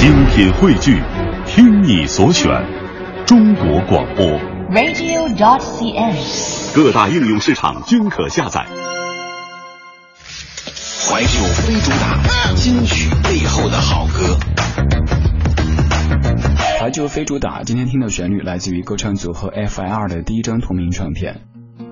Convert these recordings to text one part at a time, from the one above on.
精品汇聚，听你所选，中国广播。radio.dot.cn，各大应用市场均可下载。怀旧非主打，金曲背后的好歌。怀旧非主打，今天听的旋律来自于歌唱组合 F.I.R 的第一张同名唱片。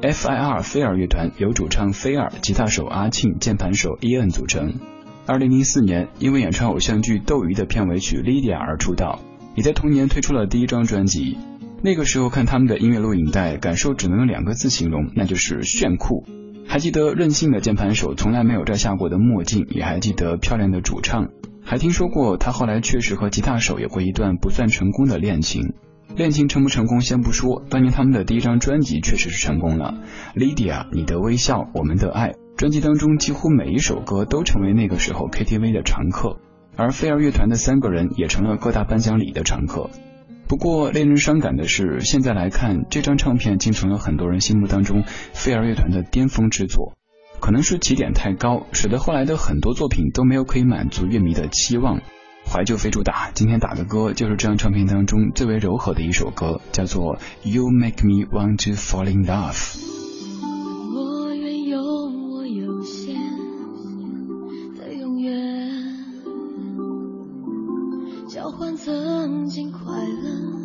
F.I.R 菲尔乐团由主唱菲尔、吉他手阿庆、键盘手伊恩组成。二零零四年，因为演唱偶像剧《斗鱼》的片尾曲《Lydia》而出道，也在同年推出了第一张专辑。那个时候看他们的音乐录影带，感受只能用两个字形容，那就是炫酷。还记得任性的键盘手从来没有摘下过的墨镜，也还记得漂亮的主唱，还听说过他后来确实和吉他手有过一段不算成功的恋情。恋情成不成功先不说，当年他们的第一张专辑确实是成功了，《Lydia》，你的微笑，我们的爱。专辑当中几乎每一首歌都成为那个时候 KTV 的常客，而飞儿乐团的三个人也成了各大颁奖礼的常客。不过令人伤感的是，现在来看这张唱片竟成了很多人心目当中飞儿乐团的巅峰之作。可能是起点太高，使得后来的很多作品都没有可以满足乐迷的期望。怀旧非主打，今天打的歌就是这张唱片当中最为柔和的一首歌，叫做 You Make Me Want to Fall in Love。曾经快乐。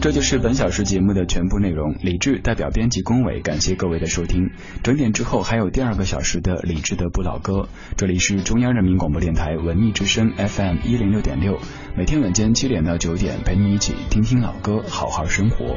这就是本小时节目的全部内容。李志代表编辑龚伟，感谢各位的收听。整点之后还有第二个小时的李志的不老歌。这里是中央人民广播电台文艺之声 FM 一零六点六，每天晚间七点到九点，陪你一起听听老歌，好好生活。